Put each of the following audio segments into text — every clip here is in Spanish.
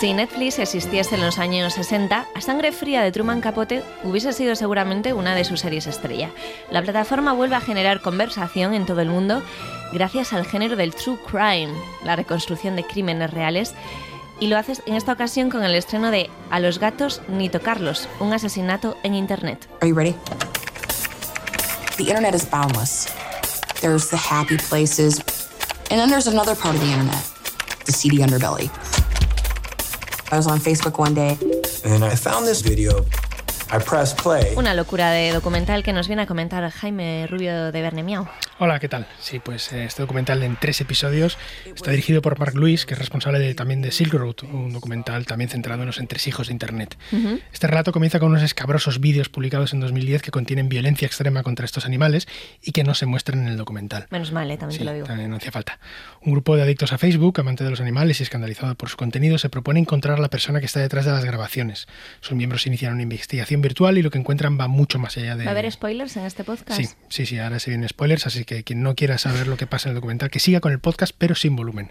Si Netflix existiese en los años 60, A Sangre Fría de Truman Capote hubiese sido seguramente una de sus series estrella. La plataforma vuelve a generar conversación en todo el mundo gracias al género del true crime, la reconstrucción de crímenes reales, y lo haces en esta ocasión con el estreno de A los gatos ni tocarlos, un asesinato en Internet. Are you ready? The internet is boundless. There's the happy places, and then there's another part of the internet, the seedy underbelly. I was on Facebook one day. And I found this video. I pressed play. Una locura de documental que nos viene a comentar Jaime Rubio de Bernemiao. Hola, ¿qué tal? Sí, pues eh, este documental en tres episodios está dirigido por Mark Lewis, que es responsable de- también de Silk Road, un documental también centrado en los entresijos de Internet. Este relato comienza con unos escabrosos vídeos publicados en 2010 que contienen violencia extrema contra estos animales y que no se muestran en el documental. Menos mal, eh, también Sí, te lo digo. también no hacía falta. Un grupo de adictos a Facebook, amante de los animales y escandalizado por su contenido, se propone encontrar a la persona que está detrás de las grabaciones. Sus miembros inician una investigación virtual y lo que encuentran va mucho más allá de... ¿Va a haber spoilers en este podcast? Sí, sí, sí, ahora se vienen spoilers, así que quien no quiera saber lo que pasa en el documental, que siga con el podcast, pero sin volumen.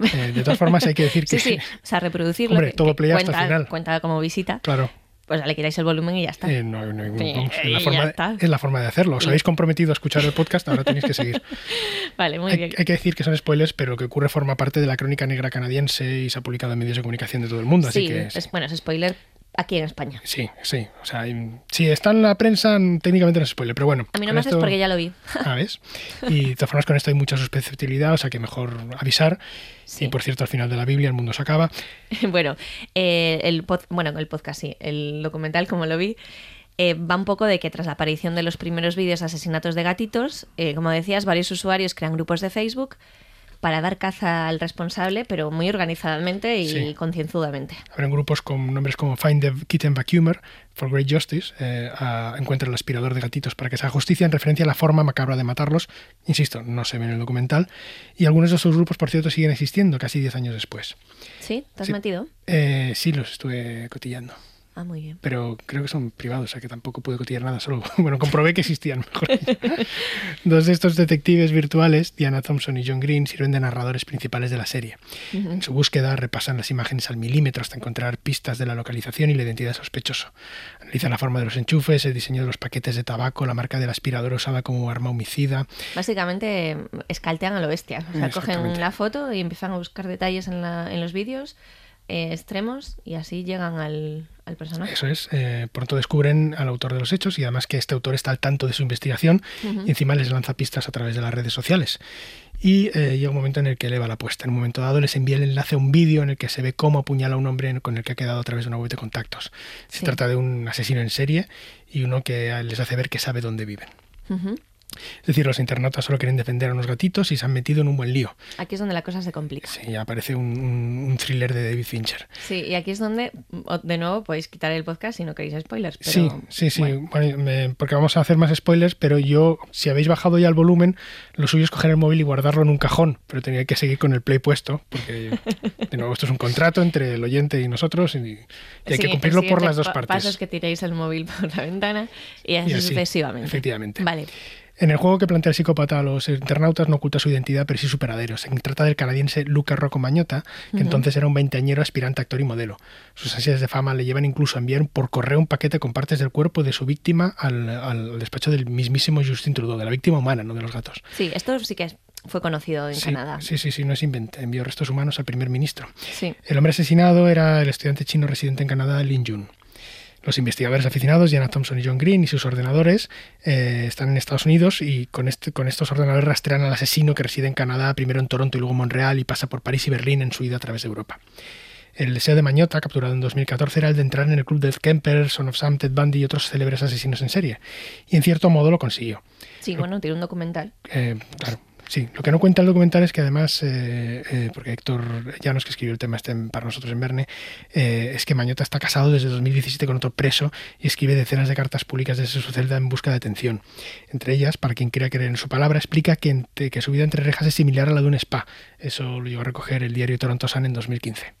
Eh, de todas formas, hay que decir que... Sí, sí, o sea, reproducirlo. Hombre, que- todo que play hasta el cuenta, final. Cuenta como visita. Claro, Pues ya le quitáis el volumen y ya está. eh, no, no, vamos, es, la forma está. es la forma de hacerlo. Os habéis comprometido a escuchar el podcast, ahora tenéis que seguir. Vale, muy Hay, bien. hay que decir que son spoilers, pero lo que ocurre forma parte de la crónica negra canadiense y se ha publicado en medios de comunicación de todo el mundo. Así sí, que sí. es, bueno, es spoiler aquí en España. Sí, sí. O sea, si está en la prensa, técnicamente no es spoiler, pero bueno. A mí no me haces esto- porque ya lo vi. Ah, ¿ves? Y de todas formas con esto hay mucha susceptibilidad, o sea que mejor avisar. Sí. Y por cierto, al final de la Biblia el mundo se acaba. bueno, eh, el pod- bueno, el podcast sí, el documental como lo vi. eh, va un poco de que tras la aparición de los primeros vídeos de asesinatos de gatitos, eh, como decías, varios usuarios crean grupos de Facebook para dar caza al responsable, pero muy organizadamente y Sí. concienzudamente. Habrán grupos con nombres como Find the Kitten Vacuumer for Great Justice, eh, a- encuentra el aspirador de gatitos para que se haga justicia, en referencia a la forma macabra de matarlos. Insisto, no se ve en el documental. Y algunos de esos grupos, por cierto, siguen existiendo casi 10 años después. ¿Sí? ¿Te has Sí. metido? Eh, sí, los estuve cotillando. Ah, muy bien. pero creo que son privados, o sea que tampoco pude cotillar nada, solo, bueno, comprobé que existían, mejor. Dos de estos detectives virtuales, Diana Thompson y John Green, sirven de narradores principales de la serie. En su búsqueda repasan las imágenes al milímetro hasta encontrar pistas de la localización y la identidad sospechoso. Analizan la forma de los enchufes, el diseño de los paquetes de tabaco, la marca del aspirador usada como arma homicida. Básicamente escaltean a lo bestia. O sea, cogen Exactamente. la foto y empiezan a buscar detalles en, la- en los vídeos eh, extremos y así llegan al, al personaje. Eso es, eh, pronto descubren al autor de los hechos y además que este autor está al tanto de su investigación y encima les lanza pistas a través de las redes sociales. Y eh, llega un momento en el que eleva la apuesta. En un momento dado les envía el enlace a un vídeo en el que se ve cómo apuñala a un hombre con el que ha quedado a través de una web de contactos. Se Sí. trata de un asesino en serie y uno que les hace ver que sabe dónde viven. Ujú. Es decir, los internautas solo quieren defender a unos gatitos y se han metido en un buen lío. Aquí es donde la cosa se complica. Sí, aparece un, un- un thriller de David Fincher. Sí, y aquí es donde, de nuevo, podéis quitar el podcast si no queréis spoilers. Pero, Sí, sí, sí, bueno. bueno, me- porque vamos a hacer más spoilers, pero yo, si habéis bajado ya el volumen, lo suyo es coger el móvil y guardarlo en un cajón, pero tenía que seguir con el play puesto, porque de nuevo esto es un contrato entre el oyente y nosotros y, y hay Sí, que cumplirlo por las dos pa- partes. paso es que tiréis el móvil por la ventana y así, Y así, sucesivamente. efectivamente. Vale. En el juego que plantea el psicópata a los internautas no oculta su identidad, pero sí su paradero. Se trata del canadiense Luca Rocco Mañota, que entonces era un veinteañero aspirante actor y modelo. Sus ansias de fama le llevan incluso a enviar por correo un paquete con partes del cuerpo de su víctima al, al despacho del mismísimo Justin Trudeau, de la víctima humana, no de los gatos. Sí, esto sí que es- fue conocido en sí, Canadá. Sí, sí, sí, no es invento. Envió restos humanos al primer ministro. Sí. El hombre asesinado era el estudiante chino residente en Canadá, Lin Jun. Los investigadores aficionados, Diana Thompson y John Green, y sus ordenadores eh, están en Estados Unidos y con, este, con estos ordenadores rastrean al asesino que reside en Canadá, primero en Toronto y luego en Montreal, y pasa por París y Berlín en su ida a través de Europa. El deseo de Mañota, capturado en 2014, era el de entrar en el club de Kemper, Son of Sam, Ted Bundy y otros célebres asesinos en serie. Y en cierto modo lo consiguió. Sí, bueno, tiene un documental. Eh, claro, Sí, lo que no cuenta el documental es que además, eh, eh, porque Héctor Llanos, que escribió el tema para nosotros en Verne, eh, es que Mañota está casado desde 2017 con otro preso y escribe decenas de cartas públicas desde su celda en busca de atención. Entre ellas, para quien quiera creer en su palabra, explica que, que su vida entre rejas es similar a la de un spa. Eso lo llegó a recoger el diario Toronto Sun en 2015.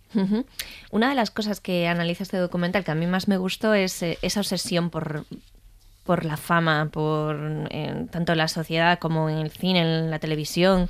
Una de las cosas que analiza este documental que a mí más me gustó es esa obsesión por, por la fama, por tanto en la sociedad como en el cine, en la televisión,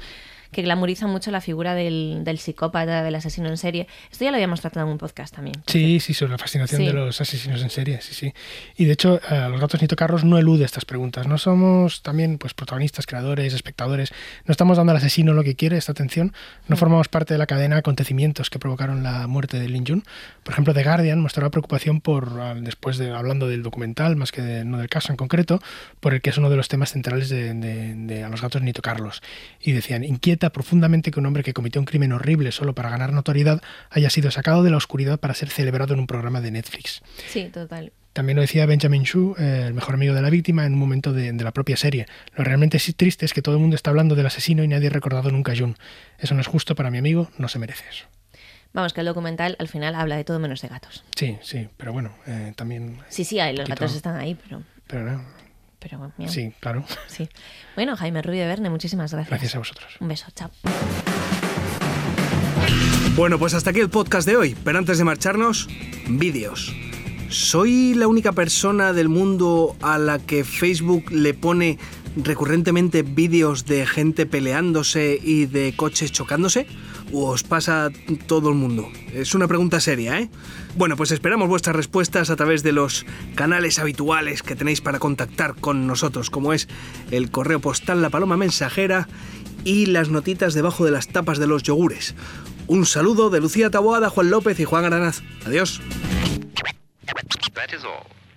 que glamoriza mucho la figura del, del, psicópata, del asesino en serie. Esto ya lo habíamos tratado en un podcast también. Sí, sí, sobre la fascinación de los asesinos en serie, sí, sí. Y de hecho, a Los gatos Nito Carlos no elude estas preguntas. No somos también pues protagonistas, creadores, espectadores. No estamos dando al asesino lo que quiere, esta atención. No mm. formamos parte de la cadena de acontecimientos que provocaron la muerte de Lin Jun. Por ejemplo, The Guardian mostró la preocupación por, después de hablando del documental, más que no del caso en concreto, por el que es uno de los temas centrales de, de A los gatos Nito Carlos. Y decían, inquieta profundamente que un hombre que cometió un crimen horrible solo para ganar notoriedad haya sido sacado de la oscuridad para ser celebrado en un programa de Netflix. Sí, total. También lo decía Benjamin Shu, eh, el mejor amigo de la víctima, en un momento de, la propia serie. Lo realmente triste es que todo el mundo está hablando del asesino y nadie ha recordado nunca a Jun. Eso no es justo para mi amigo, no se merece eso. Vamos, que el documental al final habla de todo menos de gatos. Sí, sí, pero bueno, eh, también... Sí, sí, los gatos están ahí, pero... Pero no, pero Sí, claro. Sí. Bueno, Jaime Rubio de Verne, muchísimas gracias. Gracias a vosotros. Un beso, chao. Bueno, pues hasta aquí el podcast de hoy, pero antes de marcharnos, vídeos. ¿Soy la única persona del mundo a la que Facebook le pone recurrentemente vídeos de gente peleándose y de coches chocándose? ¿O os pasa todo el mundo? Es una pregunta seria, ¿eh? Bueno, pues esperamos vuestras respuestas a través de los canales habituales que tenéis para contactar con nosotros, como es el correo postal La Paloma Mensajera y las notitas debajo de las tapas de los yogures. Un saludo de Lucía Taboada, Juan López y Juan Aranaz. Adiós.